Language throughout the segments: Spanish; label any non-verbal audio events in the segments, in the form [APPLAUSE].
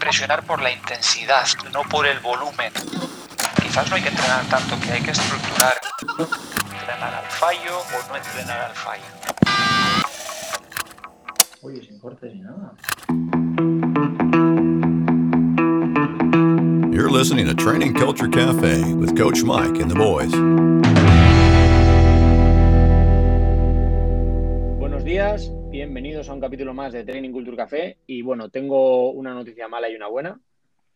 impresionar por la intensidad, no por el volumen. Quizás no hay que entrenar tanto, que hay que estructurar. Entrenar al fallo o no entrenar al fallo. Oye, sin cortes ni nada. You're listening to Training Culture Cafe with Coach Mike and the boys. Buenos días, bienvenidos a un capítulo más de Training Culture Café. Y bueno, tengo una noticia mala y una buena.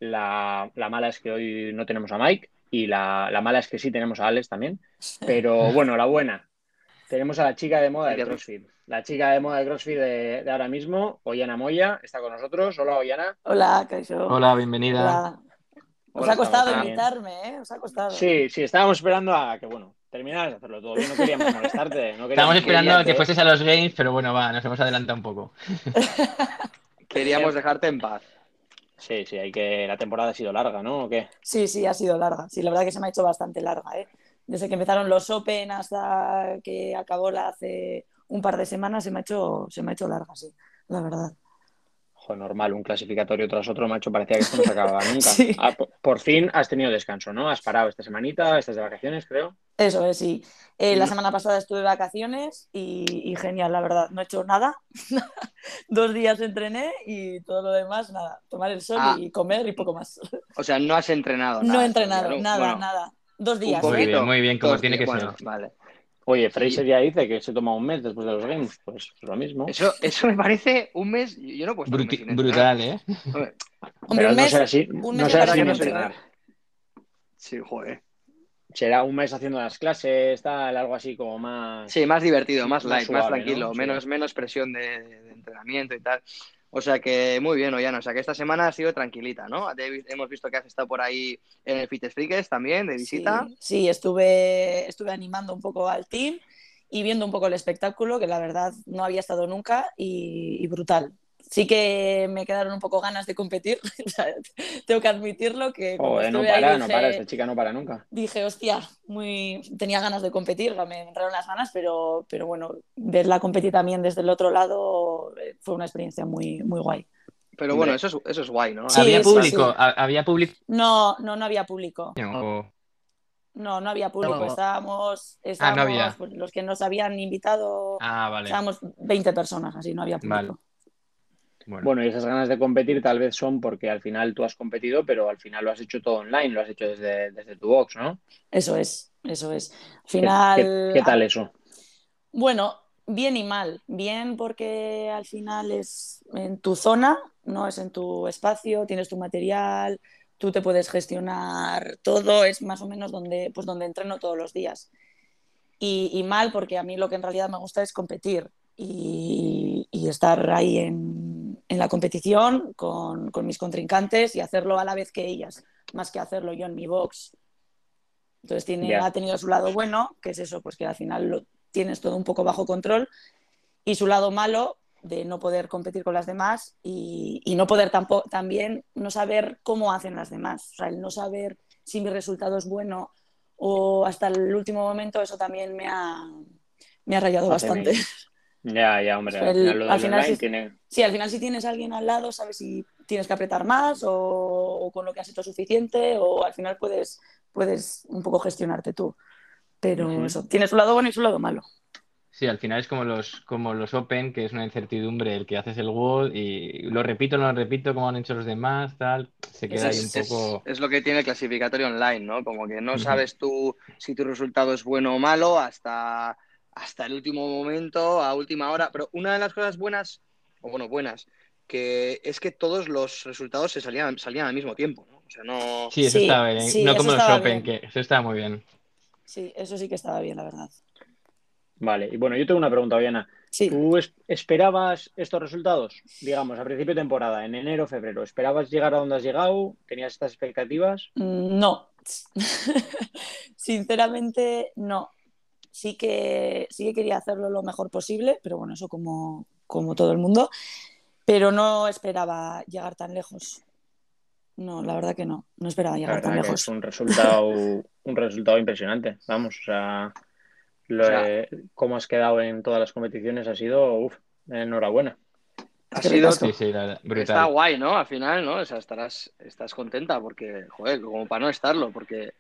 La, la mala es que hoy no tenemos a Mike y la, la, mala es que sí tenemos a Alex también. Pero [LAUGHS] bueno, la buena. Tenemos a la chica de moda de CrossFit. La chica de moda de CrossFit de, de ahora mismo, Ollana Moya, está con nosotros. Hola, Ollana. Hola, Caixo. Hola, bienvenida. Hola. Os Hola, ha costado invitarme, ¿eh? Os ha costado. Sí, sí, estábamos esperando a que, bueno, terminaras de hacerlo todo. Y no queríamos molestarte. No queríamos Estábamos esperando a que fueses a los games, pero bueno, va, nos hemos adelantado un poco. [LAUGHS] Queríamos dejarte en paz. Sí, sí, hay que. La temporada ha sido larga, ¿no? ¿O qué? Sí, sí, ha sido larga. Sí, la verdad que se me ha hecho bastante larga, ¿eh? Desde que empezaron los Open hasta que acabó la hace un par de semanas se me ha hecho, se me ha hecho larga, sí, la verdad. Normal, un clasificatorio tras otro, macho, parecía que esto no se acababa [LAUGHS] nunca. Sí. Ah, por, por fin has tenido descanso, ¿no? Has parado esta semanita, estás de vacaciones, creo. Eso es, sí. Eh, la Sí. semana pasada estuve de vacaciones y, y genial, la verdad. No he hecho nada. [LAUGHS] Dos días entrené y todo lo demás, nada. Tomar el sol Ah. y comer y poco más. O sea, no has entrenado. No he entrenado, nada, Bueno, nada. Dos un días. Muy bien, muy bien, como tiene que bueno, ser. Vale. Oye, Fraser ya dice que se toma un mes después de los games. Pues lo mismo. Eso, eso me parece un mes. Yo no puedo un mes Bruti- entrenar. brutal, ¿eh? Hombre, Pero un no mes, será así, un no mes me será así no. ¿eh? Sí, joder. Será un mes haciendo las clases, tal, algo así como más. Sí, más divertido, más Más light, más suave, tranquilo, ¿no? Sí. menos, menos presión de, de entrenamiento y tal. O sea que muy bien, Ollano. O sea que esta semana ha sido tranquilita, ¿no? Hemos visto que has estado por ahí en el Fitness Freakers también, de visita. Sí, sí, estuve, estuve animando un poco al team y viendo un poco el espectáculo, que la verdad no había estado nunca y, y brutal. Sí que me quedaron un poco ganas de competir, [LAUGHS] tengo que admitirlo que Joder, no para, no para, esta chica no para nunca. dije, hostia, muy... tenía ganas de competir, me entraron las ganas, pero, pero bueno, verla competir también desde el otro lado eh, fue una experiencia muy, muy guay. Pero bueno, eso es, eso es guay, ¿no? Sí, había público, sí. había público. No, no, no había público. No, no había público. No. Estábamos, Ah, no estábamos había. pues, los que nos habían invitado, Ah, vale. estábamos 20 personas, así no había público. Vale. Bueno, Bueno, y esas ganas de competir tal vez son porque al final tú has competido, pero al final lo has hecho todo online, lo has hecho desde, desde tu box, ¿no? Eso es, eso es. Al ¿Qué, final, qué- qué tal eso? bueno, bien y mal. Bien porque al final es en tu zona, no es en tu espacio, tienes tu material, tú te puedes gestionar todo, es más o menos donde, pues donde entreno todos los días. Y, y mal porque a mí lo que en realidad me gusta es competir y, y estar ahí en, en la competición con, con mis contrincantes y hacerlo a la vez que ellas, más que hacerlo yo en mi box. Entonces tiene, ha tenido su lado bueno, que es eso, pues que al final lo tienes todo un poco bajo control, y su lado malo de no poder competir con las demás y, y no poder tampoco también no saber cómo hacen las demás. O sea, el no saber si mi resultado es bueno o hasta el último momento, eso también me ha, me ha rayado bastante. Ya, ya, hombre, al El- final lo al final sí- tiene... Sí, al final si tienes a alguien al lado, sabes si tienes que apretar más o, o con lo que has hecho suficiente o al final puedes, puedes un poco gestionarte tú. Pero Ujú. eso, tiene su lado bueno y su lado malo. sí, al final es como los, como los Open, que es una incertidumbre el que haces el WOD y lo repito, no lo repito, como han hecho los demás, tal. Se queda ahí un Es, es- poco. es lo que tiene el clasificatorio online, ¿no? Como que no sabes tú si tu resultado es bueno o malo hasta, hasta el último momento, a última hora. Pero una de las cosas buenas, o bueno, buenas, que es que todos los resultados se salían, salían al mismo tiempo, ¿no? O sea, no... Sí, eso Sí, estaba bien. sí, No eso como los Open, bien. que eso estaba muy bien. Sí, eso sí que estaba bien, la verdad. Vale, y bueno, yo tengo una pregunta, Diana. Sí, ¿Tú es- esperabas estos resultados? Digamos, a principio de temporada, en enero, febrero. ¿Esperabas llegar a donde has llegado? ¿Tenías estas expectativas? Mm, no. [LAUGHS] Sinceramente, no. Sí que, sí que quería hacerlo lo mejor posible, pero bueno, eso como, como todo el mundo. Pero no esperaba llegar tan lejos. No, la verdad que no. No esperaba llegar tan lejos. es un resultado, [LAUGHS] un resultado impresionante. Vamos, o sea, lo- O sea- eh, cómo has quedado en todas las competiciones ha sido, uff, enhorabuena. Ha sido. Sí, sí, la- Está guay, ¿no? Al final, ¿no? O sea, estarás, estás contenta porque, joder, como para no estarlo, porque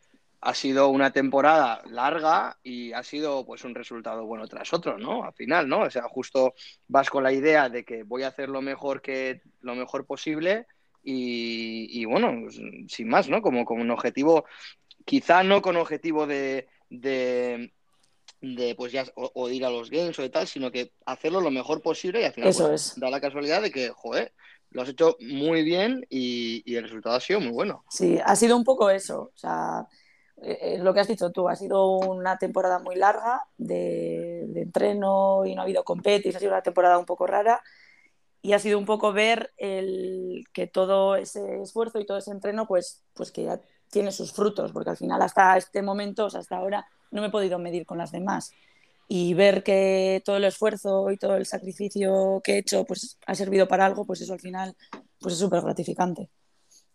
ha sido una temporada larga y ha sido pues un resultado bueno tras otro, ¿no? Al final, ¿no? O sea, justo vas con la idea de que voy a hacer lo mejor que lo mejor posible y, y, bueno, pues, sin más, ¿no? Como, como un objetivo, quizá no con objetivo de, de, de, pues ya o, ir a los games o de tal, sino que hacerlo lo mejor posible y al final Eso pues, es. da la casualidad de que, joder, lo has hecho muy bien y, y el resultado ha sido muy bueno. Sí, ha sido un poco eso. O sea, es lo que has dicho tú, ha sido una temporada muy larga de, de entreno y no ha habido competis, ha sido una temporada un poco rara y ha sido un poco ver el, que todo ese esfuerzo y todo ese entreno pues, pues que ya tiene sus frutos, porque al final hasta este momento, hasta ahora, no me he podido medir con las demás. Y ver que todo el esfuerzo y todo el sacrificio que he hecho pues ha servido para algo, pues eso al final pues es súper gratificante.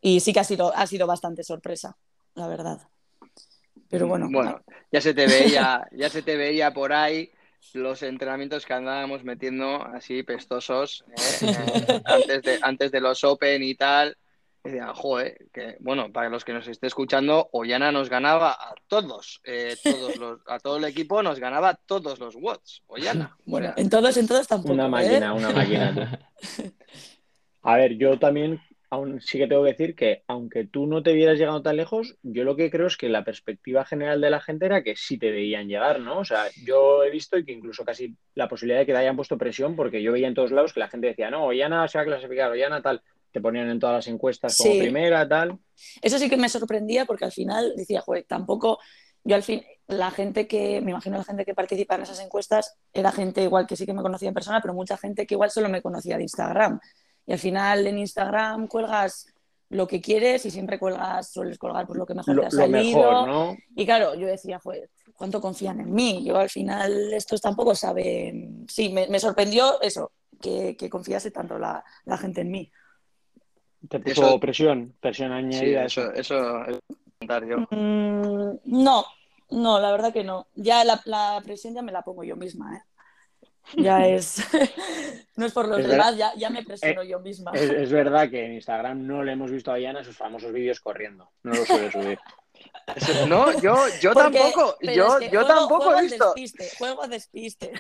Y sí que ha sido, ha sido bastante sorpresa, la verdad. Pero bueno, Bueno, ya se te veía, [LAUGHS] ya se te veía por ahí los entrenamientos que andábamos metiendo así pestosos ¿eh? Eh, [LAUGHS] antes, de, antes de los Open y tal. Y decían, joder, que bueno, para los que nos esté escuchando, Ollana nos ganaba a todos, eh, todos los, a todo el equipo nos ganaba todos los watts, Ollana. [LAUGHS] bueno, O sea, en todos, en todos tampoco. Una ¿eh? máquina, una máquina. A ver, yo también aún sí que tengo que decir que aunque tú no te vieras llegando tan lejos, yo lo que creo es que la perspectiva general de la gente era que sí te veían llegar, ¿no? O sea, yo he visto y que incluso casi la posibilidad de que te hayan puesto presión, porque yo veía en todos lados que la gente decía, no, Ollana se va a clasificar, Ollana tal, te ponían en todas las encuestas como Sí. primera, tal. Eso sí que me sorprendía porque al final decía, joder, tampoco, yo al fin, la gente que, me imagino la gente que participa en esas encuestas era gente igual que sí que me conocía en persona, pero mucha gente que igual solo me conocía de Instagram. Y al final en Instagram cuelgas lo que quieres y siempre cuelgas, sueles colgar pues, lo que mejor Lo, te ha lo salido. mejor, ¿no? Y claro, yo decía, joder, ¿cuánto confían en mí? Yo al final estos tampoco saben. Sí, me, me sorprendió eso, que, que confiase tanto la, la gente en mí. Te puso Eso- presión, presión sí, añadida. eso, eso es comentar yo. Mm, no, no, la verdad que no. Ya la, la presión ya me la pongo yo misma, ¿eh? Ya [LAUGHS] es. [LAUGHS] no es por los Es demás, ya, ya me presiono yo misma. Es, es [LAUGHS] verdad que en Instagram no le hemos visto a Diana sus famosos vídeos corriendo. No lo suele subir. No, yo, yo Porque- tampoco, yo, es que yo juego- tampoco juego he visto. Despiste, juego a despiste.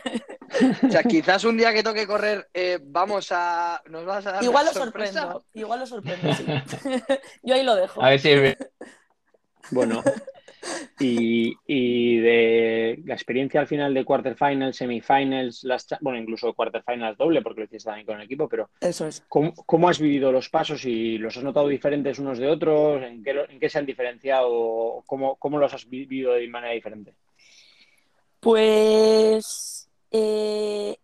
O sea, quizás un día que toque correr, eh, vamos a. Nos vas a dar Igual lo sorpresa. sorprendo, igual lo sorprendo, sí. yo ahí lo dejo. A ver si Bueno, y, y de la experiencia al final de quarterfinals, semifinals, las, bueno, incluso quarterfinals doble, porque lo hiciste también con el equipo, pero Eso es. ¿cómo, cómo has vivido los pasos y los has notado diferentes unos de otros? ¿En qué, en qué se han diferenciado? ¿Cómo, cómo los has vivido de manera diferente? Pues eh,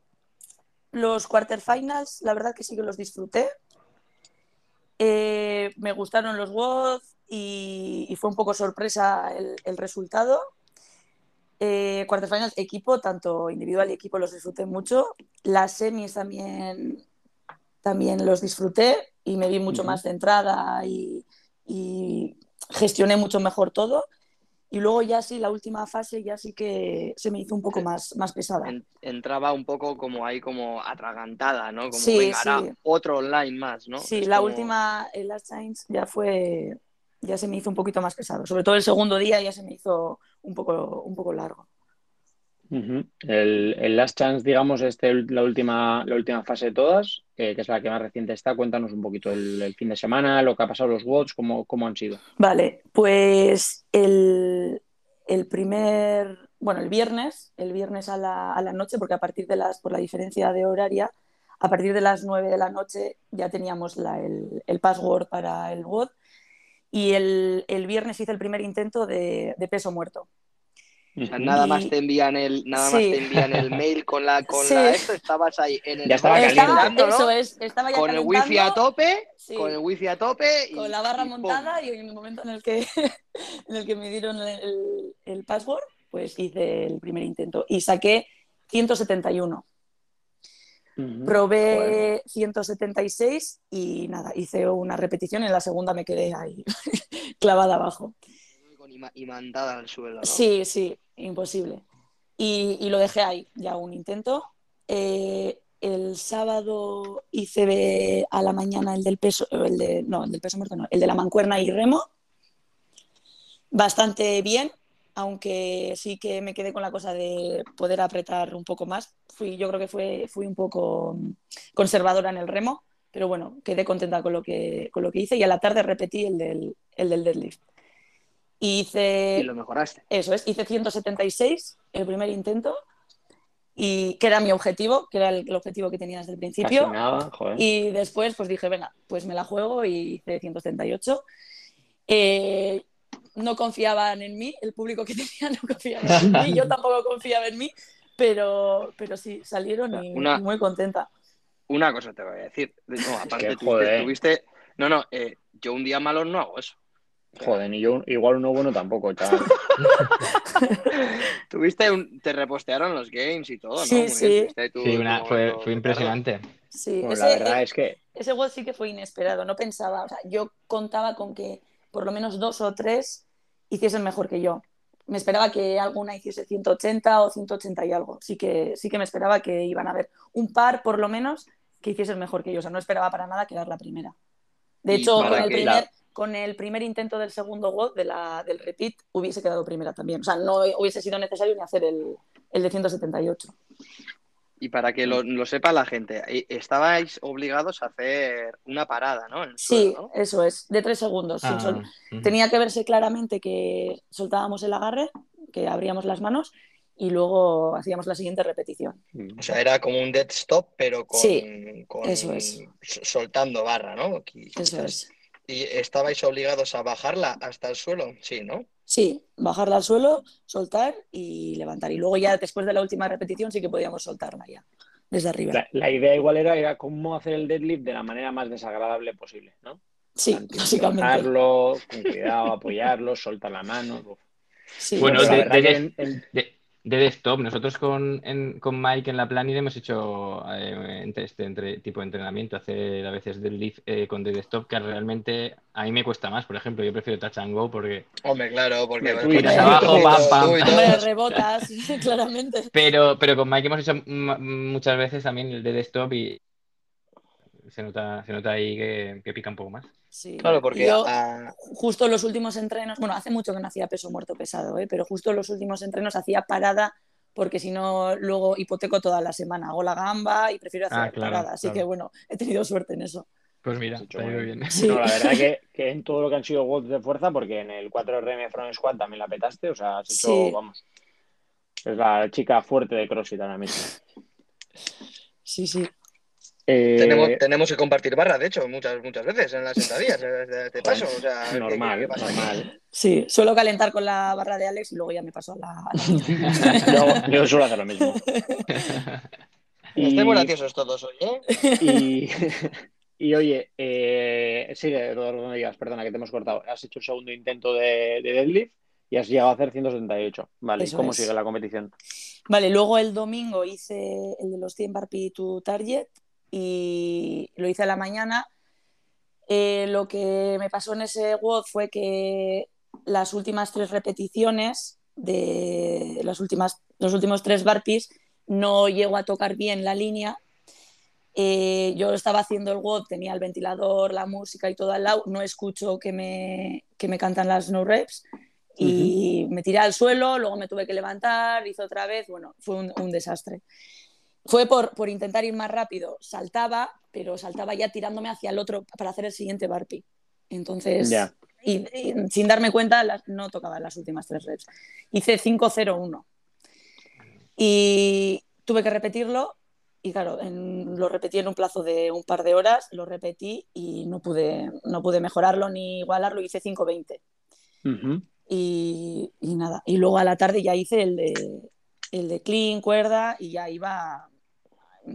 los quarterfinals, la verdad que sí que los disfruté. Eh, me gustaron los WOD y, y fue un poco sorpresa el, el resultado. Eh, quarterfinals, equipo, tanto individual y equipo, los disfruté mucho. Las semis también, también los disfruté y me vi mucho Ujú. más centrada y, y gestioné mucho mejor todo. Y luego ya sí, la última fase ya sí que se me hizo un poco más, más pesada. En- entraba un poco como ahí, como atragantada, ¿no? Como Sí, venga, sí. otro online más, ¿no? Sí, Es la como- última, el Last Chance, ya fue, ya se me hizo un poquito más pesado. Sobre todo el segundo día ya se me hizo un poco, un poco largo. El, el Last Chance, digamos, este, la última, la última fase de todas, eh, que es la que más reciente está. Cuéntanos un poquito el, el fin de semana, lo que ha pasado, los WOTS, cómo, cómo han sido. Vale, pues el, el primer, bueno, el viernes, el viernes a la, a la noche, porque a partir de las, por la diferencia de horaria, a partir de las 9 de la noche ya teníamos la- el, el password para el WOD y el, el viernes hice el primer intento de, de peso muerto. O sea, nada Y- más te envían el, nada Sí. más te envían el [LAUGHS] mail con la, con Sí. la esto, estabas ahí en el Ya estaba dándolo, eso es, estaba ya con el calentando, wifi a tope, sí, con el wifi a tope y, con la barra y pum. montada y en el momento en el que, [LAUGHS] en el que me dieron el, el password, pues hice el primer intento y saqué 171. Probé Joder. 176 y nada, hice una repetición y en la segunda me quedé ahí [LAUGHS] clavada abajo. Con ima- imantada al suelo, ¿no? Sí, sí, imposible. Y, y lo dejé ahí, ya un intento. Eh, el sábado hice a la mañana el del peso, el de, no, el del peso muerto, no, el de la mancuerna y remo. Bastante bien, aunque sí que me quedé con la cosa de poder apretar un poco más. Fui, yo creo que fue, fui un poco conservadora en el remo, pero bueno, quedé contenta con lo que, con lo que hice y a la tarde repetí el del, el del deadlift. Y hice, Y lo mejoraste. eso es, hice 176 el primer intento, y que era mi objetivo, que era el, el objetivo que tenía desde el Casi principio. nada, joder. Y después pues dije, venga, pues me la juego y hice 178. Eh, no confiaban en mí, el público que [LAUGHS] tenía no confiaba en mí, yo tampoco confiaba en mí, pero, pero sí, salieron y, Una- muy contenta. Una cosa te voy a decir. No, aparte, que, tuviste, joder. tuviste- No, no, eh, yo un día malo no hago eso. Joder, ni yo, igual uno bueno tampoco, chaval. [LAUGHS] [LAUGHS] Tuviste un... Te repostearon los games y todo, ¿no? Sí, Muy bien, sí. Sí, una- fue, fue impresionante. Sí, Bueno, ese, la verdad es que ese gol sí que fue inesperado, no pensaba, o sea, yo contaba con que por lo menos dos o tres hiciesen mejor que yo. Me esperaba que alguna hiciese 180 o 180 y algo. Sí que, sí que me esperaba que iban a haber un par, por lo menos, que hiciesen mejor que yo. O sea, no esperaba para nada quedar la primera. De hecho, con el, primer, la- con el primer intento del segundo gol, de la, del repeat, hubiese quedado primera también. O sea, no hubiese sido necesario ni hacer el, el de 178. Y para que lo, lo sepa la gente, eh, estabais obligados a hacer una parada, ¿no? Sí, eso es, de tres segundos. sin Ah, sol-. Tenía que verse claramente que soltábamos el agarre, que abríamos las manos y luego hacíamos la siguiente repetición. O sea, era como un dead stop, pero con, Sí, con- eso es. soltando barra, ¿no? Eso es. ¿Y estabais obligados a bajarla hasta el suelo? Sí, ¿no? Sí, bajarla al suelo, soltar y levantar. Y luego ya después de la última repetición sí que podíamos soltarla ya, desde arriba. la, la idea igual era, era cómo hacer el deadlift de la manera más desagradable posible, ¿no? Sí, básicamente. bajarlo, con cuidado, apoyarlo, soltar la mano. Sí, Bueno, De, de desktop, nosotros con, en- con Mike en la Planning hemos hecho eh, entre- este entre, tipo de entrenamiento, hacer a veces deadlift eh, con de desktop, que realmente a mí me cuesta más, por ejemplo, yo prefiero touch and go porque... Hombre, claro, porque abajo, pam, pam. Hombre, rebotas, [LAUGHS] claramente. Pero, pero con Mike hemos hecho muchas veces también el de desktop y se nota, se nota ahí que, que pica un poco más. Sí. Claro, porque Yo, a- justo los últimos entrenos, bueno, hace mucho que no hacía peso muerto pesado, ¿eh? pero justo los últimos entrenos hacía parada porque si no, luego hipoteco toda la semana. Hago la gamba y prefiero hacer Ah, claro, parada. Así claro. que bueno, he tenido suerte en eso. Pues mira, hecho te ha ido bien. Sí. No, la verdad que, [LAUGHS] que en todo lo que han sido watts de fuerza, porque en el 4RM Front Squat también la petaste, o sea, has hecho, Sí. vamos, es la chica fuerte de CrossFit ahora mismo. Sí, sí. Eh, tenemos, tenemos que compartir barra, de hecho, muchas, muchas veces en las sentadillas, eh, de, de paso. O sea, ¿qué- normal, qué normal. Sí, suelo calentar con la barra de Alex y luego ya me paso a la, a la [LAUGHS] mía. Yo, yo suelo hacer lo mismo. [LAUGHS] Estamos graciosos todos hoy, ¿eh? y, [LAUGHS] y oye, eh, sigue, Rodolfo, no digas, perdona que te hemos cortado. Has hecho el segundo intento de, de deadlift y has llegado a hacer 178. Vale, ¿y Eso ¿cómo es. sigue la competición? Vale, luego el domingo hice el de los 100 Barpi to Target y lo hice a la mañana. Eh, lo que me pasó en ese WOD fue que las últimas tres repeticiones de las últimas, los últimos tres Barpis no llego a tocar bien la línea. Eh, yo estaba haciendo el WOD, tenía el ventilador, la música y todo al lado, no escucho que me, que me cantan las no reps y me tiré al suelo, luego me tuve que levantar, hice otra vez, bueno, fue un, un desastre. Fue por, por intentar ir más rápido, saltaba, pero saltaba ya tirándome hacia el otro para hacer el siguiente barpi. Entonces, Ya. y, y sin darme cuenta, las- no tocaba las últimas tres reps. Hice 5-0-1 y tuve que repetirlo y claro, en- lo repetí en un plazo de un par de horas, lo repetí y no pude, no pude mejorarlo ni igualarlo, hice 5-20 Ujú. y, y nada. Y luego a la tarde ya hice el de, el de clean, cuerda y ya iba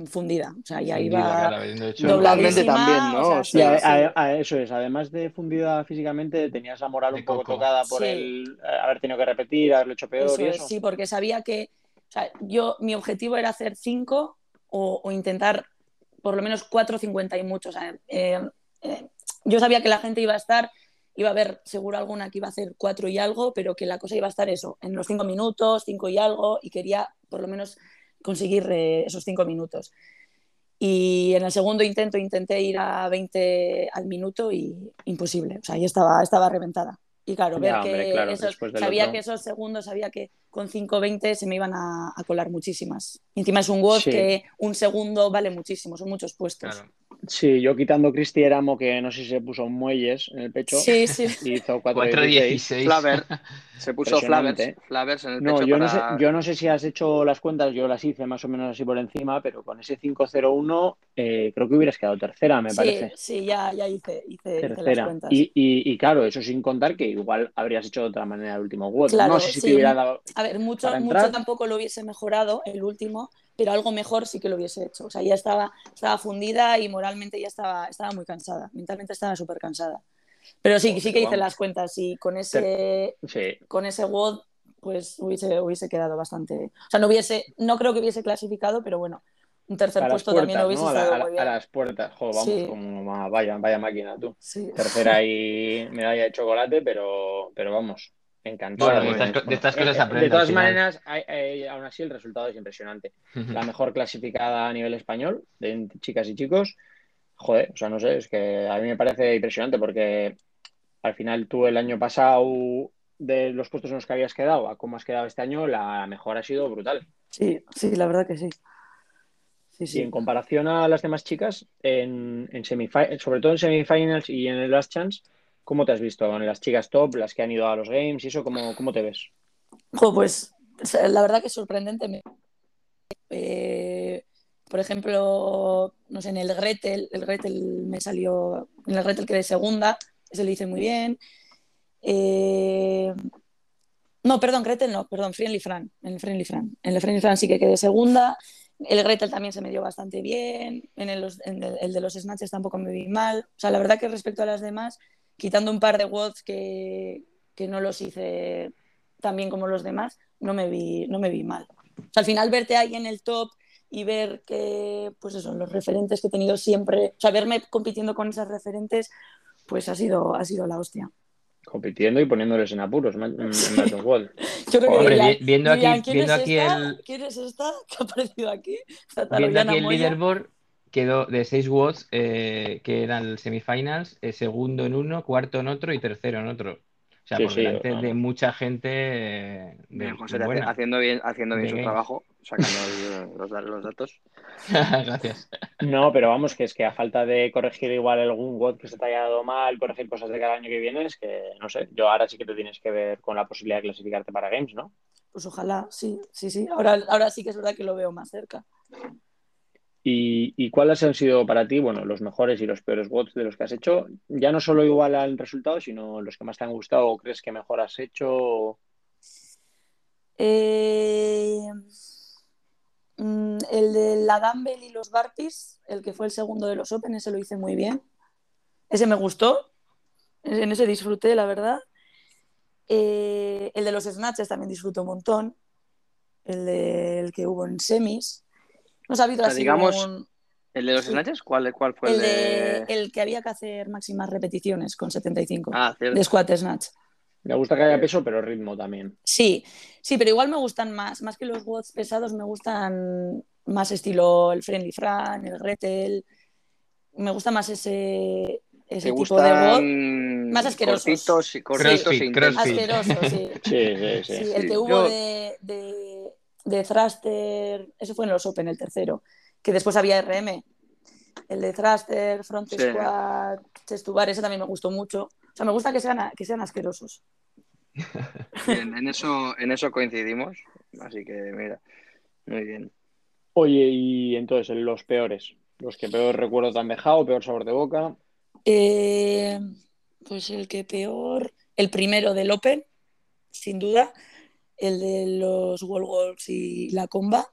fundida. O sea, ya Fundida, iba Dobladamente también, ¿no? o sea, O sí, Y a- sí. a- a- eso es, además de fundida físicamente, tenías la moral De un poco coco. tocada por Sí. el eh, haber tenido que repetir, haberlo hecho peor Eso y es, eso. sí, porque sabía que o sea, yo, mi objetivo era hacer 5 o, o intentar por lo menos 4.50 y mucho. O sea, eh, eh, yo sabía que la gente iba a estar, iba a haber seguro alguna que iba a hacer 4 y algo, pero que la cosa iba a estar eso, en los 5 minutos, 5 y algo, y quería por lo menos conseguir eh, esos 5 minutos. Y en el segundo intento intenté ir a 20 al minuto y imposible. O sea, ahí estaba, estaba reventada. Y claro, ver Ya, que hombre, claro, esos- sabía otro. que esos segundos, sabía que con 5.20 se me iban a, a colar muchísimas. Y encima es un WOD Sí. que un segundo vale muchísimo, son muchos puestos. Claro. Sí, yo quitando Cristi Éramo, que no sé si se puso muelles en el pecho, Sí, sí. y hizo 4.16. 4.16. Flaver. Se puso. Flavers, Flavers en el No, pecho yo, para... no sé, yo no sé si has hecho las cuentas, yo las hice más o menos así por encima, pero con ese 5.01 eh, creo que hubieras quedado tercera, me sí, parece. sí, ya, ya hice, hice, hice las cuentas. Y, y, y claro, eso sin contar que igual habrías hecho de otra manera el último WOD. Claro, no sé si sí. te hubiera dado. A ver, mucho, mucho tampoco lo hubiese mejorado el último, pero algo mejor sí que lo hubiese hecho. O sea, ya estaba, estaba fundida y moralmente ya estaba, estaba muy cansada. Mentalmente estaba súper cansada. Pero sí, sí que hice las cuentas y con ese, Sí, con ese WOD pues hubiese, hubiese quedado bastante. O sea, no hubiese, no creo que hubiese clasificado, pero bueno, un tercer puesto también puertas, hubiese ¿no? Estado a la- muy bien. a las puertas. Jo, vamos, Sí. como vaya, vaya máquina tú. Sí. Tercera y medalla de chocolate, pero, pero vamos, encantado. Bueno, de estas de estas cosas Eh, aprendes De todas maneras, hay- hay- aún así el resultado es impresionante. La mejor clasificada a nivel español, de chicas y chicos. Joder, o sea, no sé, es que a mí me parece impresionante porque al final tú el año pasado, de los puestos en los que habías quedado a cómo has quedado este año, la mejor ha sido brutal. sí, sí, la verdad que sí. Sí, Y sí. en comparación a las demás chicas, en, en sobre todo en semifinals y en el Last Chance, ¿cómo te has visto? En las chicas top, las que han ido a los games y eso, ¿cómo, cómo te ves? Pues la verdad que es sorprendente. Eh, por ejemplo, no sé, en el Gretel, el Gretel me salió, en el Gretel quedé segunda, ese lo hice muy bien. Eh, no, perdón, Gretel no, perdón, Friendly Fran, en el Friendly Fran. En Friendly Fran sí que quedé segunda. El Gretel también se me dio bastante bien. En el, en el- el de los Snatches tampoco me vi mal. O sea, la verdad que respecto a las demás, quitando un par de WODs que, que no los hice tan bien como los demás, no me vi, no me vi mal. O sea, al final verte ahí en el top y ver que, pues eso, los referentes que he tenido siempre, o sea, verme compitiendo con esas referentes, pues ha sido, ha sido la hostia. Compitiendo y poniéndoles en apuros, en Melton World. [LAUGHS] Yo creo que dirían- vi- viendo aquí- dirían, ¿quién viendo es aquí esta? el- ¿Quién es esta [LAUGHS] que ha aparecido aquí? Viendo aquí el Moya. leaderboard, quedó de 6 watts, eh, que eran el semifinals, eh, segundo en uno, cuarto en otro y tercero en otro. O sea, Sí, por sí, delante de mucha gente eh, de, Bien, José, hace- buena. haciendo bien, haciendo bien De su games. trabajo, sacando [LAUGHS] los datos. [LAUGHS] Gracias. No, pero vamos, que es que a falta de corregir igual algún WOD que se te haya dado mal, corregir cosas de cada año que viene, es que, no sé, yo ahora sí que te tienes que ver con la posibilidad de clasificarte para Games, ¿no? Pues ojalá, sí, sí, sí. Ahora, ahora sí que es verdad que lo veo más cerca. ¿Y, cuáles han sido para ti, bueno, los mejores y los peores WODs de los que has hecho? Ya no solo igual al resultado, sino los que más te han gustado o crees que mejor has hecho. Eh, mm, el de la Dumbbell y los Barpees, el que fue el segundo de los Open, ese lo hice muy bien. Ese me gustó. En ese disfruté, la verdad. Eh, el de los Snatches también disfruté un montón. El, de, el que hubo en semis. No ha habido O sea, así digamos, un- ¿El de los Sí. snatches? ¿Cuál, cuál fue el, el, de, de...? el que había que hacer máximas repeticiones con 75 Ah, cierto. de squat snatch. Me gusta que haya peso, pero ritmo también. Sí, sí, pero igual me gustan más, más que los WODs pesados, me gustan más estilo el Friendly Fran, el Gretel. Me gusta más ese, ese ¿Te tipo de WOD. más asquerosos. cortitos, y cortitos e sí. Sí, sí, sí. Sí, el que hubo yo- de, de, de Thruster, eso fue en los Open, el tercero, que después había RM. El de Thruster, Front Sí. Squat, Chest to Bar, ese también me gustó mucho. O sea, me gusta que sean, que sean asquerosos. [LAUGHS] Bien, en eso, en eso coincidimos. Así que, mira, muy bien. Oye, y entonces, los peores. Los que peor recuerdo te han dejado, peor sabor de boca. Eh, pues el que peor, el primero del Open, sin duda, el de los Wall Walks y la comba.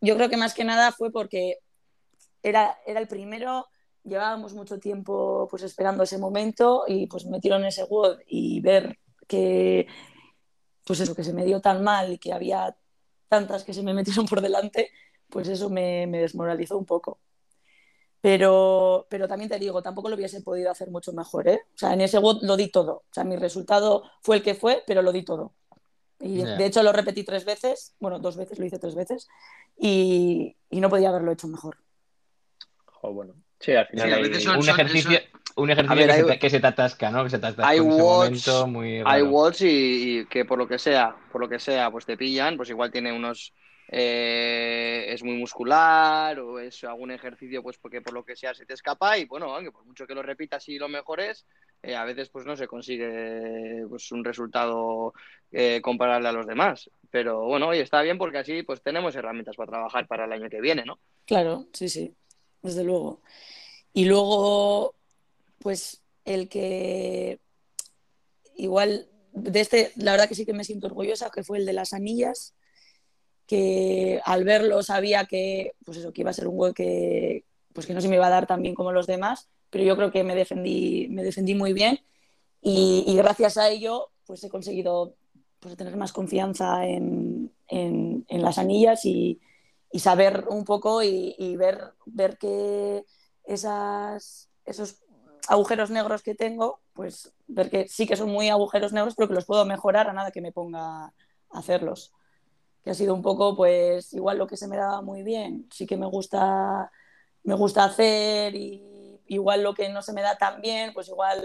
Yo creo que más que nada fue porque era, era el primero, llevábamos mucho tiempo pues esperando ese momento y pues metieron ese WOD y ver que pues eso, que se me dio tan mal y que había tantas que se me metieron por delante, pues eso me, me desmoralizó un poco. Pero, pero también te digo, tampoco lo hubiese podido hacer mucho mejor, ¿eh? O sea, en ese WOD lo di todo. O sea, mi resultado fue el que fue, pero lo di todo. Y Ya. de hecho lo repetí tres veces, bueno, dos veces, lo hice tres veces, y, y no podía haberlo hecho mejor. O bueno, sí, al final Sí, a hay- veces son- Un ejercicio, un ejercicio ver, que, hay- se te, que se te atasca, ¿no? Que se te atasca hay en ese watts, momento muy Hay watts y, y que por lo que sea, por lo que sea, pues te pillan, pues igual tiene unos eh, es muy muscular o es algún ejercicio pues porque por lo que sea se te escapa y bueno, aunque por mucho que lo repitas y lo mejores, eh, a veces pues no se consigue pues un resultado eh, comparable a los demás. Pero bueno, oye, está bien porque así pues tenemos herramientas para trabajar para el año que viene, ¿no? Claro, sí, sí, desde luego. Y luego, pues el que igual de este, la verdad que sí que me siento orgullosa, que fue el de las anillas, que al verlo sabía que, pues eso, que iba a ser un gol que, pues que no se me iba a dar tan bien como los demás, pero yo creo que me defendí, me defendí muy bien y, y gracias a ello, pues he conseguido pues, tener más confianza en, en- en las anillas y, y saber un poco y, y ver, ver que esas, esos agujeros negros que tengo, pues ver que sí que son muy agujeros negros, pero que los puedo mejorar a nada que me ponga a hacerlos. Que ha sido un poco, pues, igual lo que se me daba muy bien, sí que me gusta, me gusta hacer y igual lo que no se me da tan bien, pues igual,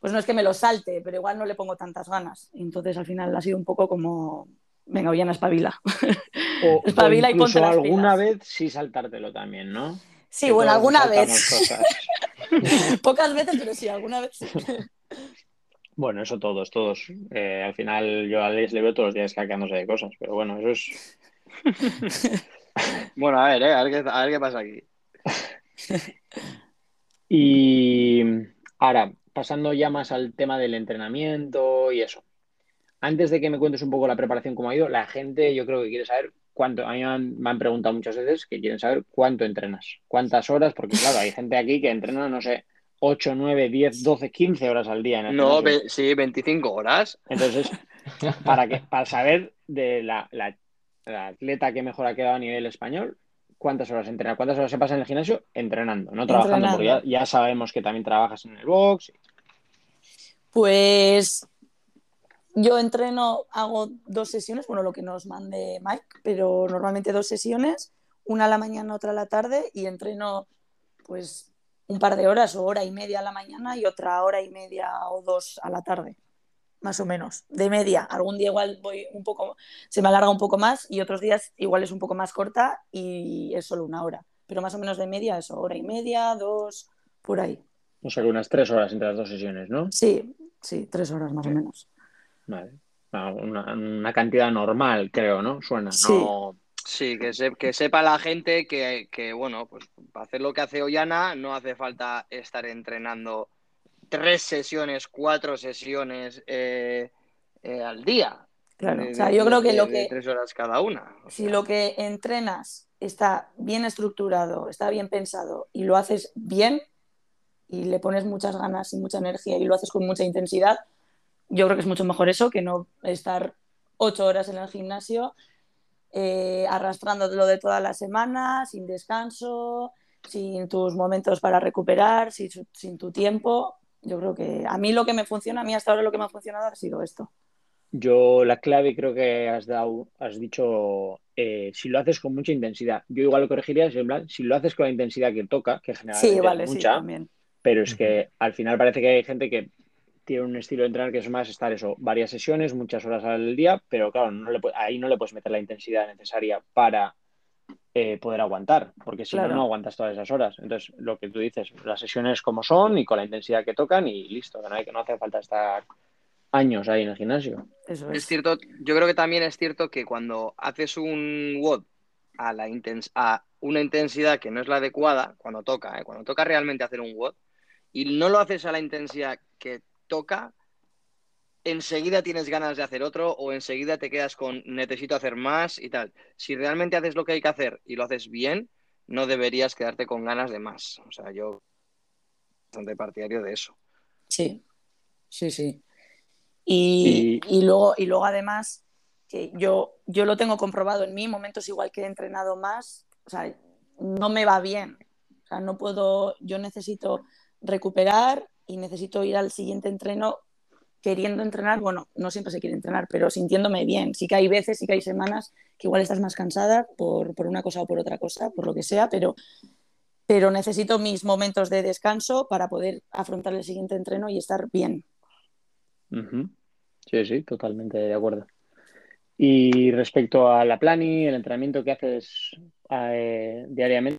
pues no es que me lo salte, pero igual no le pongo tantas ganas. Y entonces al final ha sido un poco como, venga, Ollana, espabila. [LAUGHS] [LAUGHS] O, o Espabila y incluso ponte las alguna pilas. vez sí saltártelo también, ¿no? Sí, Que bueno, alguna vez. [LAUGHS] Pocas veces, pero sí, alguna vez sí. Bueno, eso todos, todos. Eh, al final yo a Alex le veo todos los días caqueándose de cosas, pero bueno, eso es... Bueno, a ver, eh, a ver qué, a ver qué pasa aquí. Y ahora, pasando ya más al tema del entrenamiento y eso. Antes de que me cuentes un poco la preparación, cómo ha ido, la gente yo creo que quiere saber cuánto, a mí me han, me han preguntado muchas veces que quieren saber cuánto entrenas, cuántas horas, porque claro, hay gente aquí que entrena, no sé, 8, 9, 10, 12, 15 horas al día en el No, gimnasio. ve- sí, 25 horas. Entonces, [LAUGHS] para que, para saber de la, la- la atleta que mejor ha quedado a nivel español, cuántas horas entrena, cuántas horas se pasa en el gimnasio entrenando, no trabajando, porque ya, ya sabemos que también trabajas en el box. Pues yo entreno, hago dos sesiones, bueno, lo que nos mande Mike, pero normalmente dos sesiones, una a la mañana, otra a la tarde, y entreno pues un par de horas o hora y media a la mañana y otra hora y media o dos a la tarde, más o menos, de media. Algún día igual voy un poco, se me alarga un poco más y otros días igual es un poco más corta y es solo una hora, pero más o menos de media eso, hora y media, dos, por ahí. O sea que unas tres horas entre las dos sesiones, ¿no? Sí, sí, tres horas más o menos. Vale. Ah, Una, una cantidad normal, creo, ¿no? Suena, Sí. no. Sí, que, se- que sepa la gente que, que, bueno, pues para hacer lo que hace Ollana no hace falta estar entrenando tres sesiones, cuatro sesiones eh, eh, al día. Claro, De- o sea, de- yo creo que de- lo que, tres horas cada una. Si sea, lo que entrenas está bien estructurado, está bien pensado y lo haces bien y le pones muchas ganas y mucha energía y lo haces con mucha intensidad, yo creo que es mucho mejor eso que no estar ocho horas en el gimnasio eh, arrastrándolo de toda la semana, sin descanso, sin tus momentos para recuperar, sin, sin tu tiempo. Yo creo que a mí lo que me funciona, a mí hasta ahora lo que me ha funcionado ha sido esto. Yo la clave creo que has dado, has dicho, eh, si lo haces con mucha intensidad. Yo igual lo corregiría, es en plan, si lo haces con la intensidad que toca, que generalmente Sí, es vale, sí, mucha, también. pero es que al final parece que hay gente que tiene un estilo de entrenar que es más estar eso, varias sesiones, muchas horas al día, pero claro, no le ahí no le puedes meter la intensidad necesaria para eh, poder aguantar, porque si Claro. no, no aguantas todas esas horas. Entonces, lo que tú dices, las sesiones como son y con la intensidad que tocan y listo, que no, hay, que no hace falta estar años ahí en el gimnasio. Eso Es es. cierto, yo creo que también es cierto que cuando haces un WOD a, la intens- a una intensidad que no es la adecuada, cuando toca, ¿eh? cuando toca realmente hacer un WOD, y no lo haces a la intensidad que toca, enseguida tienes ganas de hacer otro o enseguida te quedas con necesito hacer más y tal. Si realmente haces lo que hay que hacer y lo haces bien, no deberías quedarte con ganas de más. O sea, yo bastante partidario de eso. Sí, sí, sí. Y, y luego, y luego además, que yo, yo lo tengo comprobado en mí, momentos igual que he entrenado más, o sea, no me va bien. O sea, no puedo, yo necesito recuperar y necesito ir al siguiente entreno queriendo entrenar, bueno, no siempre se quiere entrenar, pero sintiéndome bien. Sí que hay veces, sí que hay semanas que igual estás más cansada por, por una cosa o por otra cosa, por lo que sea, pero pero necesito mis momentos de descanso para poder afrontar el siguiente entreno y estar bien. Sí, sí, totalmente de acuerdo. Y respecto a la plani, el entrenamiento que haces eh, diariamente,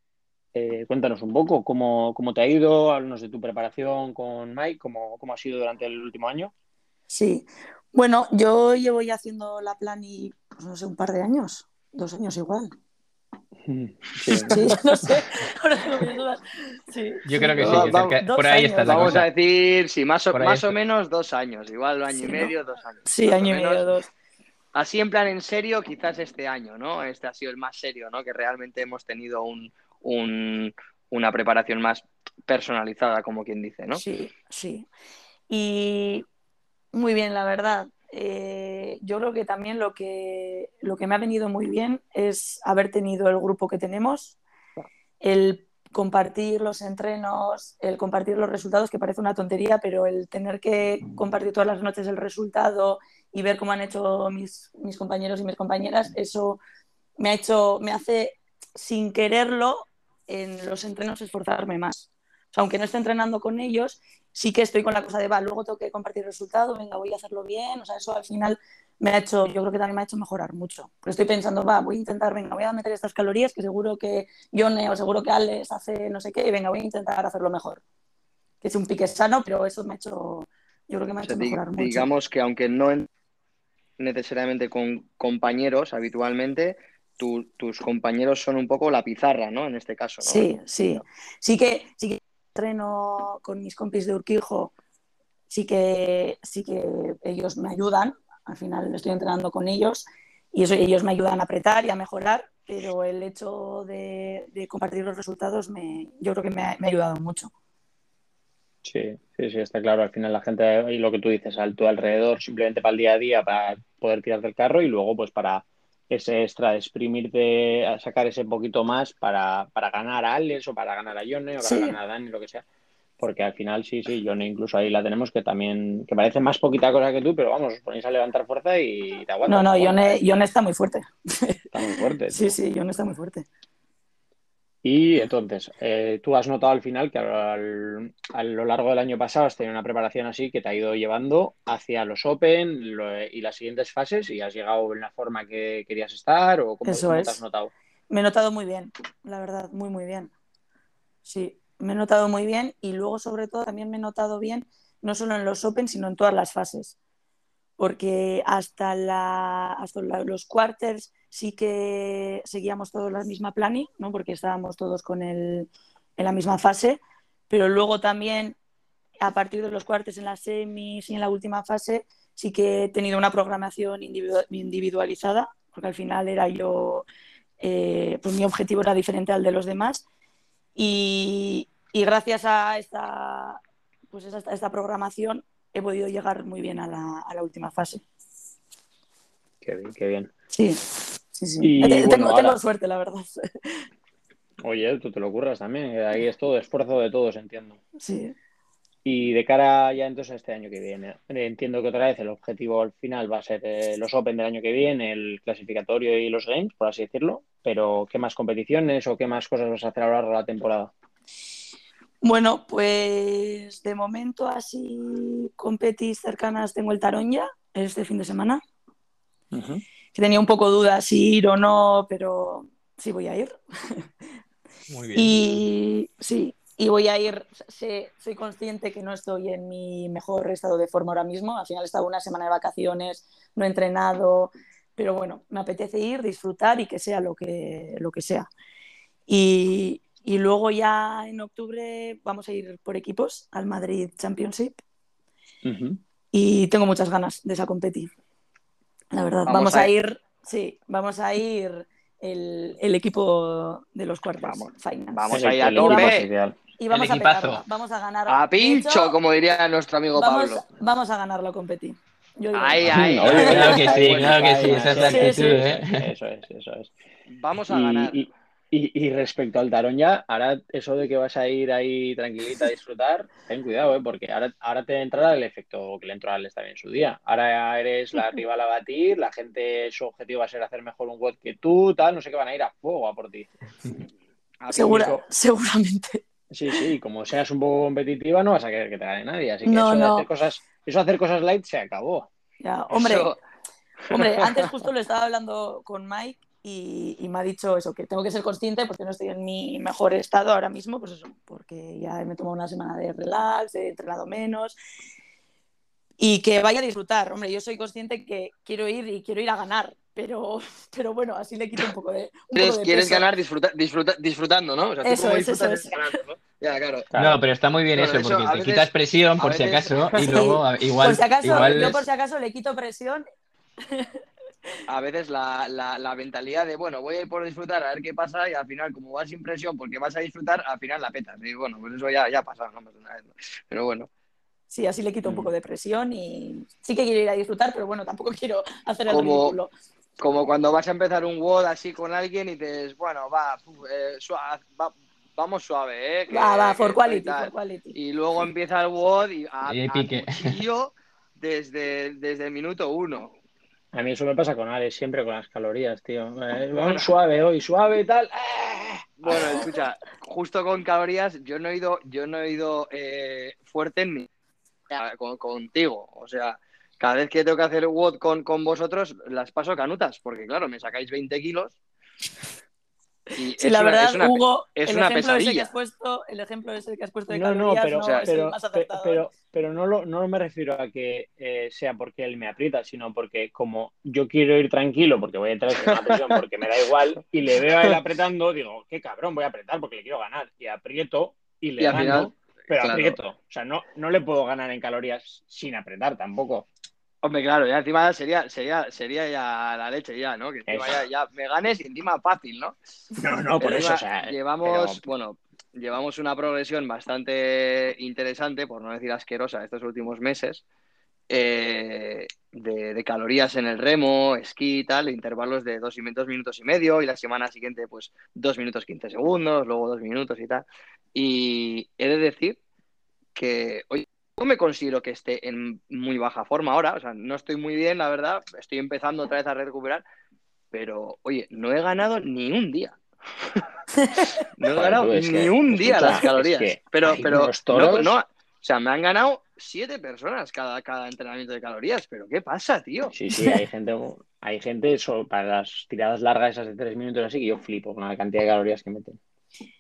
eh, cuéntanos un poco cómo, cómo te ha ido, háblanos de tu preparación con Mike, cómo, cómo ha sido durante el último año. Sí, bueno, yo llevo ya haciendo la plani, pues no sé, un par de años, dos años igual. Sí. Sí, no sé, [LAUGHS] ahora tengo mis dudas. Sí, Yo creo que sí, Va- que vamos- cerca- dos por ahí años. está la Vamos cosa. a decir, sí, más o, más o menos dos años, igual año Sí, y ¿no? medio, dos años. Sí, año y medio, menos. dos. Así en plan en serio, quizás este año, ¿no? Este ha sido el más serio, ¿no? Que realmente hemos tenido un, un- una preparación más personalizada, como quien dice, ¿no? Sí, sí. Y muy bien, la verdad. Eh, yo creo que también lo que, lo que me ha venido muy bien es haber tenido el grupo que tenemos, el compartir los entrenos, el compartir los resultados, que parece una tontería, pero el tener que compartir todas las noches el resultado y ver cómo han hecho mis, mis compañeros y mis compañeras, eso me ha hecho, me hace sin quererlo en los entrenos esforzarme más. O sea, aunque no esté entrenando con ellos, sí que estoy con la cosa de, va, luego tengo que compartir el resultado, venga, voy a hacerlo bien. O sea, eso al final me ha hecho, yo creo que también me ha hecho mejorar mucho. Porque estoy pensando, va, voy a intentar, venga, voy a meter estas calorías que seguro que Yone o seguro que Alex hace no sé qué, y venga, voy a intentar hacerlo mejor. Que es un pique sano, pero eso me ha hecho, yo creo que me ha O hecho sea, mejorar mucho. digamos que aunque no en- necesariamente con compañeros habitualmente, tu- tus compañeros son un poco la pizarra, ¿no? En este caso, ¿no? Sí, sí. Sí que, sí que entreno con mis compis de Urquijo, sí que, sí que ellos me ayudan. Al final estoy entrenando con ellos y ellos me ayudan a apretar y a mejorar, pero el hecho de, compartir los resultados me, yo creo que me ha, ayudado mucho. Sí, sí, sí, está claro. Al final la gente, y lo que tú dices, a tu alrededor, simplemente para el día a día, para poder tirar del carro y luego pues para ese extra de exprimirte, a sacar ese poquito más para, para ganar a Alex o para ganar a Yone o para Sí. ganar a Dani, lo que sea. Porque al final sí, sí, Yone incluso ahí la tenemos que también, que parece más poquita cosa que tú, pero vamos, os ponéis a levantar fuerza y te aguantas. No, no, Yone. Yone está muy fuerte. Está muy fuerte. [LAUGHS] Sí, tío. sí, Yone está muy fuerte. Y entonces, eh, tú has notado al final que al- a lo largo del año pasado has tenido una preparación así que te ha ido llevando hacia los Open lo- y las siguientes fases y has llegado en la forma que querías estar o cómo, Eso cómo es. te has notado. Me he notado muy bien, la verdad, muy, muy bien. Sí, me he notado muy bien y luego, sobre todo, también me he notado bien, no solo en los Open, sino en todas las fases. Porque hasta, la, hasta la- los quarters sí que seguíamos todos la misma planning, ¿no? porque estábamos todos con el, en la misma fase, pero luego también a partir de los quarters en las semis y en la última fase sí que he tenido una programación individu- individualizada, porque al final era yo eh, pues mi objetivo era diferente al de los demás y, y gracias a esta, pues esta, esta programación he podido llegar muy bien a la, a la última fase. Qué bien, qué bien. Sí, sí, sí. Y Eh, bueno, tengo, ahora- tengo suerte, la verdad. Oye, tú te lo curras también, que ahí es todo esfuerzo de todos, entiendo. Sí. Y de cara ya entonces a este año que viene, eh, entiendo que otra vez el objetivo al final va a ser eh, los Open del año que viene, el clasificatorio y los Games, por así decirlo, pero ¿qué más competiciones o qué más cosas vas a hacer a lo largo de la temporada? Bueno, pues de momento así competis cercanas tengo el Taronja este fin de semana. Que tenía un poco dudas si ir o no, pero sí voy a ir. [LAUGHS] Muy bien. Y sí, y voy a ir, sé- soy consciente que no estoy en mi mejor estado de forma ahora mismo. Al final he estado una semana de vacaciones, no he entrenado, pero bueno, me apetece ir, disfrutar y que sea lo que, lo que sea. Y, y luego ya en octubre vamos a ir por equipos al Madrid Championship y tengo muchas ganas de esa competi. La verdad, Vamos vamos, a a ir. ir, sí, vamos a ir el, el equipo de los cuartos Vamos, finals. vamos a el equipo tope. Y vamos El a vamos a ganar. A pincho, hecho, como diría nuestro amigo vamos, Pablo. vamos a ganar la competi. Yo digo, Ay, [LAUGHS] Claro que sí, claro que sí, faena, esa es la Sí, actitud, sí. ¿eh? Eso es, eso es. Vamos a Y, ganar. y- y- y respecto al tarón ya, ahora eso de que vas a ir ahí tranquilita a disfrutar, ten cuidado, ¿eh? porque ahora, ahora te entrará el efecto que le entró a Alex también en su día. Ahora eres la [LAUGHS] rival a batir, la gente, su objetivo va a ser hacer mejor un WOD que tú, tal, no sé qué, van a ir a fuego a por ti. A [LAUGHS] Segura- seguramente. Sí, sí, y como seas un poco competitiva, no vas a querer que te gane nadie. Así que No, eso, de no. hacer cosas, eso de hacer cosas light se acabó. Ya, hombre, Eso- hombre, antes [LAUGHS] justo lo estaba hablando con Mike y, y me ha dicho eso, que tengo que ser consciente porque no estoy en mi mejor estado ahora mismo, pues eso, porque ya me he tomado una semana de relax, he entrenado menos y que vaya a disfrutar. Hombre, yo soy consciente que quiero ir y quiero ir a ganar, pero, pero bueno, así le quito un poco de, un poco ¿Quieres, de quieres peso. ganar disfruta, disfruta- disfrutando, ¿no? O sea, Eso es, eso es. ganando, ¿no? Ya, claro. Claro. No, pero está muy bien eso, eso porque a te veces- quitas presión por si veces- acaso [LAUGHS] y Sí. luego a- igual, por si acaso, igual yo por si acaso le quito presión. [LAUGHS] A veces la, la, la mentalidad de, bueno, voy a ir por disfrutar a ver qué pasa y al final, como vas sin presión porque vas a disfrutar, al final la petas. Y bueno, pues eso ya, ya ha pasado, ¿no? Más de una vez, ¿no? Pero bueno. Sí, así le quito un Mm. poco de presión y sí que quiero ir a disfrutar, pero bueno, tampoco quiero hacer el Como- ridículo. Como cuando vas a empezar un WOD así con alguien y dices, bueno, va, eh, sua- va- vamos suave, ¿eh? que- Va, va, for quality, tal". for quality. Y luego empieza el WOD y a, Y a desde, desde el minuto uno. A mí eso me pasa con Alex siempre con las calorías, tío. Eh, vamos suave hoy, suave y tal. ¡Ah! Bueno, escucha, justo con calorías, yo no he ido, yo no he ido eh, fuerte en mi con- contigo. O sea, cada vez que tengo que hacer WOD con, con vosotros, las paso canutas, porque claro, me sacáis 20 kilos. Y Sí, la una- verdad, es una- Hugo, es el una ejemplo ese que pesadilla. has puesto, el ejemplo ese que has puesto de No, no, calorías pero, no, o sea, es el pero, más pe- acertado. pero, pero no, lo, no me refiero a que eh, sea porque él me aprieta, sino porque como yo quiero ir tranquilo, porque voy a entrar con una presión, porque me da igual, y le veo a él apretando, digo, qué cabrón, voy a apretar porque le quiero ganar. Y aprieto y le Y gano, final, pero claro. aprieto. O sea, no, no le puedo ganar en calorías sin apretar tampoco. Hombre, claro, ya encima sería, sería, sería ya la leche ya, ¿no? Que encima ya, ya me ganes y encima fácil, ¿no? No, no, por eso, o sea, llevamos, pero- bueno, llevamos una progresión bastante interesante, por no decir asquerosa, estos últimos meses, eh, de, de calorías en el remo, esquí y tal, intervalos de dos, y, dos minutos y medio, y la semana siguiente, pues, dos minutos quince segundos, luego dos minutos y tal. Y he de decir que hoy me considero que esté en muy baja forma ahora, o sea, no estoy muy bien, la verdad, estoy empezando otra vez a recuperar, pero oye, no he ganado ni un día. [LAUGHS] no he ganado ni que, un día escucha, las calorías. es que pero, pero no, no, o sea, me han ganado siete personas cada, cada entrenamiento de calorías. Pero ¿qué pasa, tío? Sí, sí, hay gente, hay gente eso, para las tiradas largas esas de tres minutos así que yo flipo con la cantidad de calorías que meten.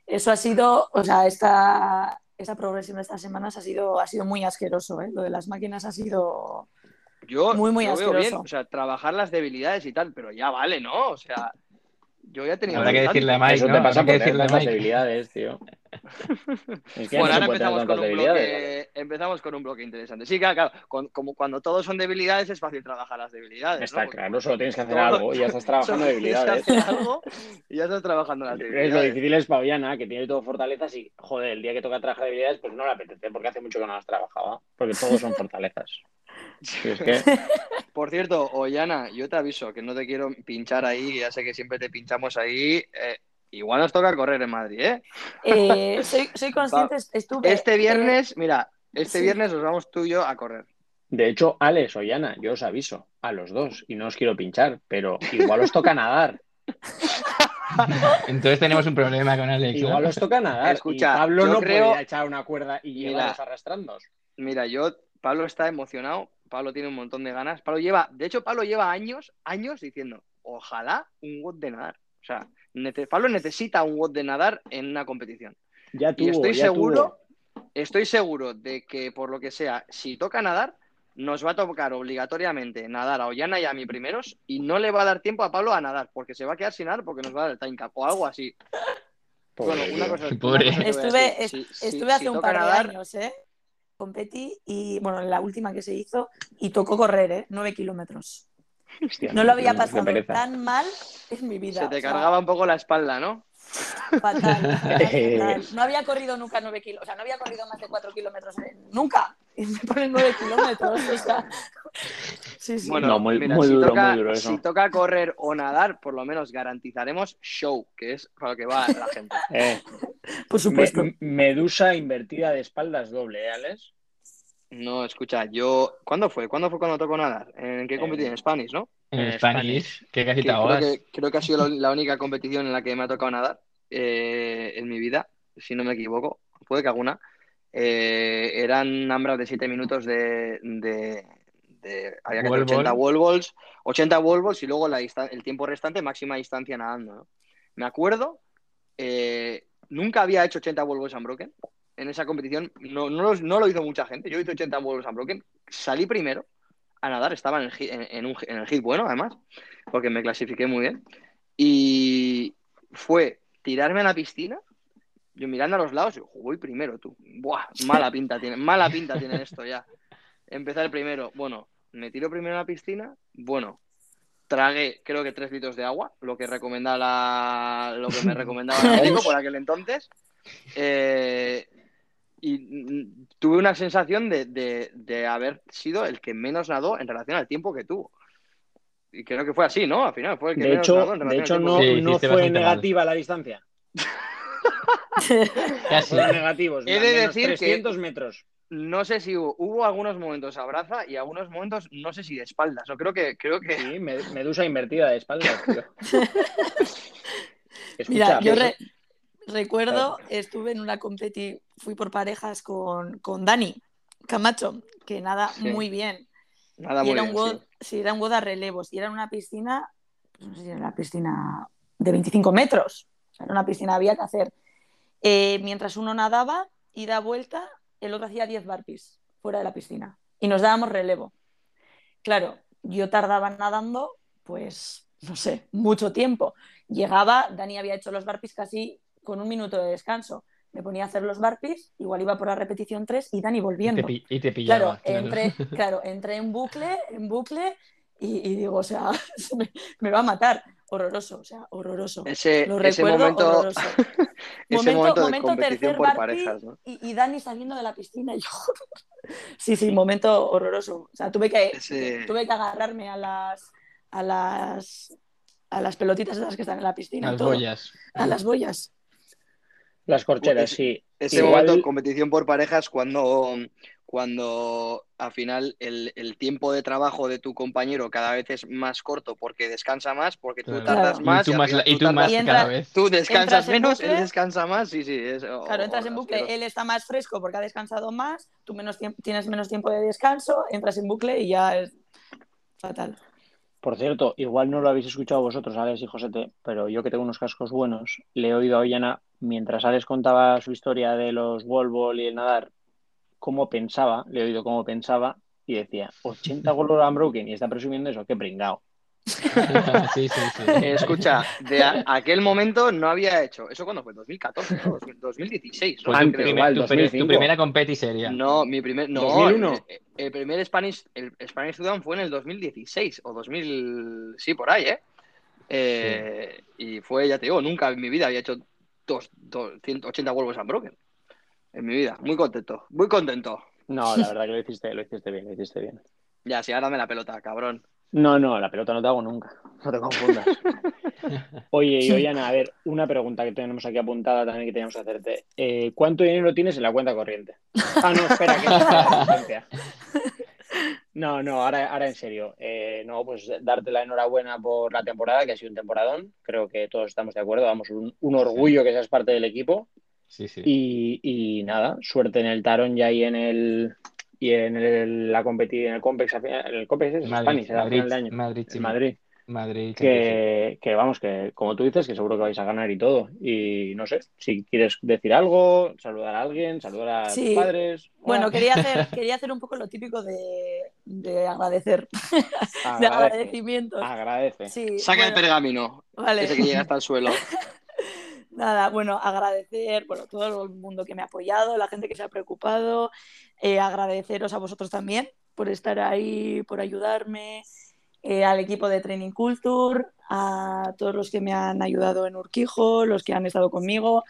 Eso ha sido, o sea, esta, esta progresión de estas semanas ha sido, ha sido muy asqueroso, ¿eh? Lo de las máquinas ha sido... Yo Muy, muy lo veo bien, asqueroso. o sea, trabajar las debilidades y tal, pero ya vale, ¿no? O sea, yo ya tenido Habrá que decirle a Mike, Eso ¿no? te pasa por que tener decirle a tantas Mike. debilidades, tío. [LAUGHS] Es que Bueno, no ahora empezamos con, un debilidades. bloque, empezamos con un bloque interesante. Sí, claro, claro. con- como cuando todos son debilidades es fácil trabajar las debilidades. Está ¿no? Claro, solo tienes que hacer todo- algo y ya estás [LAUGHS] trabajando solo tienes que debilidades. hacer algo y ya estás trabajando las [LAUGHS] Es lo debilidades. difícil es para Ollana, que tiene todo fortalezas y, joder, el día que toca trabajar debilidades, pues no le apetece, porque hace mucho que no las trabajaba. Porque todos son fortalezas. Y [LAUGHS] es que, Por cierto, Ollana, yo te aviso que no te quiero pinchar ahí, que ya sé que siempre te pinchamos ahí. eh, igual nos toca correr en Madrid, ¿eh? Eh, soy, soy consciente, estuve... Este viernes, mira, este sí. viernes nos vamos tú y yo a correr. de hecho, Alex, Ollana, yo os aviso, a los dos, y no os quiero pinchar, pero igual os toca nadar. [LAUGHS] Entonces tenemos un problema con Alex. ¿no? Igual os toca nadar. Escucha, y Pablo yo no creo- puede ir a echar una cuerda y Mira. llevaros arrastrando. Mira, yo, Pablo está emocionado, Pablo tiene un montón de ganas. Pablo lleva, de hecho, Pablo lleva años, años diciendo, ojalá un WOD de nadar. O sea, nece- Pablo necesita un WOD de nadar en una competición. Ya tuvo, Y estoy ya seguro, tuvo. estoy seguro de que por lo que sea, si toca nadar, nos va a tocar obligatoriamente nadar a Ollana y a mí primeros y no le va a dar tiempo a Pablo a nadar porque se va a quedar sin nadar porque nos va a dar el time cap o algo así. Pobre bueno, una cosa, una Estuve, decir. Si- estuve si hace un par de nadar, años, ¿eh? Competí y, bueno, en la última que se hizo, y tocó correr, ¿eh? Nueve kilómetros. Hostia, No lo había pasado tan mal en mi vida. se te o sea, cargaba un poco la espalda, ¿no? Fatal, [LAUGHS] fatal, fatal. No había corrido nunca nueve kilómetros, o sea, no había corrido más de cuatro kilómetros, en- nunca. [LAUGHS] Y me ponen nueve kilómetros, o sea. [LAUGHS] Sí, sí. Bueno, No, muy- mira, muy si, duro, toca, muy duro eso. si toca correr o nadar, por lo menos garantizaremos show, que es para lo que va la gente. [LAUGHS] Eh, por supuesto. me- medusa invertida de espaldas doble, ¿eh, Alex? No, escucha, yo. ¿Cuándo fue? ¿Cuándo fue cuando tocó nadar? ¿En qué Eh, competición? En Spanish, ¿no? En Eh, Spanish, que casi te creo, que, creo que ha sido la, la única competición en la que me ha tocado nadar. eh, en mi vida, si no me equivoco, puede que alguna, eh, eran AMRAP de 7 minutos de, de, de- había que hacer Wall 80 ball. wall balls, 80 wall balls y luego la el tiempo restante máxima distancia nadando, ¿no? Me acuerdo, eh, nunca había hecho 80 wall balls unbroken. En esa competición no, no, los- no lo hizo mucha gente. Yo hice 80 wall balls unbroken. Salí primero a nadar, estaba en el, hit, en, en un, en el hit bueno, además, porque me clasifiqué muy bien. Y fue tirarme a la piscina, yo mirando a los lados, y digo, voy primero tú. Buah, mala pinta tiene, mala pinta tiene esto ya. Empezar el primero, bueno, me tiro primero a la piscina, bueno, tragué creo que tres litros de agua, lo que recomendaba la- lo que me recomendaba el médico por aquel entonces. Eh, y tuve una sensación de, de- de haber sido el que menos nadó en relación al tiempo que tuvo. Y creo que fue así, ¿no? Al final fue el que De menos hecho, nadó en de hecho al no, que Sí, no fue mal. negativa la distancia. [LAUGHS] [LAUGHS] Casi. Negativos. He de decir que- 300 metros. No sé si hubo, hubo algunos momentos a braza y algunos momentos no sé si de espaldas. No creo que creo que Sí, medusa invertida de espaldas, tío. [LAUGHS] Escucha, Mira, yo pues, re- recuerdo, estuve en una competi, fui por parejas con, con Dani Camacho, que nada Sí. muy bien. nada y muy era bien. un WOD, sí. sí, era un WOD a relevos. Y era una piscina, pues no sé si era una piscina de 25 metros. Era una piscina, había que hacer. Eh, mientras uno nadaba y da vuelta, el otro hacía 10 burpees fuera de la piscina. Y nos dábamos relevo. Claro, yo tardaba nadando, pues, no sé, mucho tiempo. Llegaba, Dani había hecho los burpees casi con un minuto de descanso. Me ponía a hacer los burpees, igual iba por la repetición 3 y Dani Y te, volviendo. y te pillaba. Claro, entré, [LAUGHS] claro, entré en bucle, en bucle y, y digo, o sea, [LAUGHS] me, me va a matar. Horroroso, o sea, horroroso. Ese, Lo ese recuerdo momento, horroroso. [LAUGHS] ese momento de momento competición tercer por parejas, ¿no? y, y Dani saliendo de la piscina. y yo, [LAUGHS] sí, sí, momento horroroso. O sea, tuve que, Ese- tuve que agarrarme a las, a las, a las pelotitas esas que están en la piscina. y Las todo. boyas. A las boyas. Las corcheras, Ese- sí. Ese Igual- momento de competición por parejas cuando, cuando al final el, el tiempo de trabajo de tu compañero cada vez es más corto porque descansa más, porque tú Claro. tardas más y tú más, y tú tú tardas- más Y entra- cada vez. tú descansas menos, bucle. él descansa más, sí, sí. Es, Claro, entras en bucle, asqueroso. él está más fresco porque ha descansado más, tú menos tienes menos tiempo de descanso, entras en bucle y ya es fatal. Por cierto, igual no lo habéis escuchado vosotros, Alex y Josete, pero yo que tengo unos cascos buenos, le he oído a Ollana, mientras Alex contaba su historia de los wall ball y el nadar, cómo pensaba, le he oído cómo pensaba y decía, 80 wall ball unbroken y está presumiendo eso, qué pringao. [LAUGHS] sí, sí, sí. Eh, escucha, de a- aquel momento no había hecho. ¿Eso cuándo fue? 2014, ¿no? 2016. Fue ¿no? tu, Antes, Creo. primer- igual, tu pri- 2005. tu primera competi. No, mi primer. No, 2001. El, el primer Spanish, el Spanish Student fue en el 2016 o 2000. Sí, por ahí, ¿eh? Eh, Y fue, ya te digo, nunca en mi vida había hecho dos, dos- 180 huevos unbroken. En mi vida. Muy contento. Muy contento. No, la verdad que lo hiciste, lo hiciste bien, lo hiciste bien. [LAUGHS] Ya, sí, ahora dame la pelota, cabrón. No, no, la pelota no te hago nunca, [LAUGHS] no te confundas. [LAUGHS] Oye, y Ollana, a ver, una pregunta que tenemos aquí apuntada también que teníamos que hacerte. Eh, ¿Cuánto dinero tienes en la cuenta corriente? Ah, no, espera, que no está la asistencia. No, no, ahora, ahora en serio. Eh, no, pues darte la enhorabuena por la temporada, que ha sido un temporadón. Creo que todos estamos de acuerdo. Vamos, un, un orgullo que seas parte del equipo. Sí, sí. Y, y nada, suerte en el Tarón y ahí en el y en el, la competi- en el Compex, en el Compex es Madrid, Spanish, Madrid, final de año. Madrid, En sí. Madrid. Madrid, Que, que vamos, que como tú dices, que seguro que vais a ganar y todo. Y no sé, si quieres decir algo, saludar a alguien, saludar a Sí. tus padres. Bueno, Hola. quería [LAUGHS] hacer, quería hacer un poco lo típico de, de agradecer, [LAUGHS] de agradecimientos. agradece. Sí, Saca el pergamino. vale. Ese que llega hasta el suelo. [LAUGHS] Nada, bueno, agradecer, bueno, todo el mundo que me ha apoyado, la gente que se ha preocupado, eh, agradeceros a vosotros también por estar ahí, por ayudarme, eh, al equipo de Training Culture, a todos los que me han ayudado en Urquijo, los que han estado conmigo,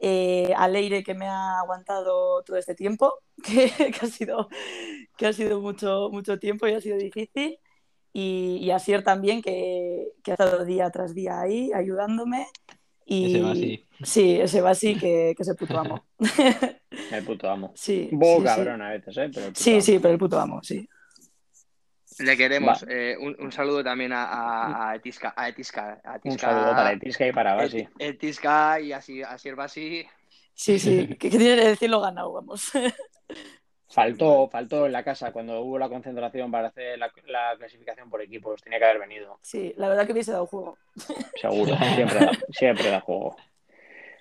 eh, a Leire que me ha aguantado todo este tiempo, [LAUGHS] que, ha sido, que ha sido mucho, mucho tiempo y ha sido difícil, y, y a Sier también que, que ha estado día tras día ahí ayudándome. Y, Ese va así. Sí, ese va así que, que se puto amo. [LAUGHS] El puto amo. sí, Un poco sí, cabrón a veces, ¿eh? Pero el puto Sí, amo. sí, pero el puto amo, sí. Le queremos. Eh, un, un saludo también a, a, a Etisca. A Etisca, a Un Etisca- saludo para Etisca y para Basi. Et- Etisca y así, a Sierbasi. Sí, sí, que, que tiene que decirlo ganado, vamos. [LAUGHS] Faltó, faltó en la casa cuando hubo la concentración para hacer la, la clasificación por equipos. Tenía que haber venido, Sí, la verdad que hubiese dado juego. seguro. [LAUGHS] Siempre da, siempre da juego.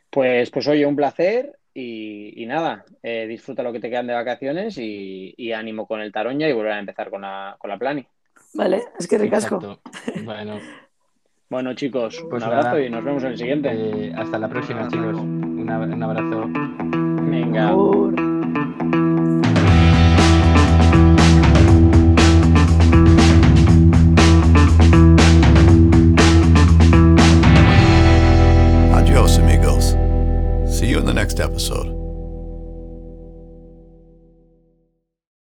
Pues, pues oye, un placer y, y nada, eh, disfruta lo que te quedan de vacaciones y, y ánimo con el Taroña y volver a empezar con la, con la Plani. Vale, es que ricasco. Exacto. Bueno, Bueno, chicos, Pues un abrazo nada. y nos vemos en el siguiente. eh, hasta la próxima, chicos. Un abrazo. Venga. You in the next episode.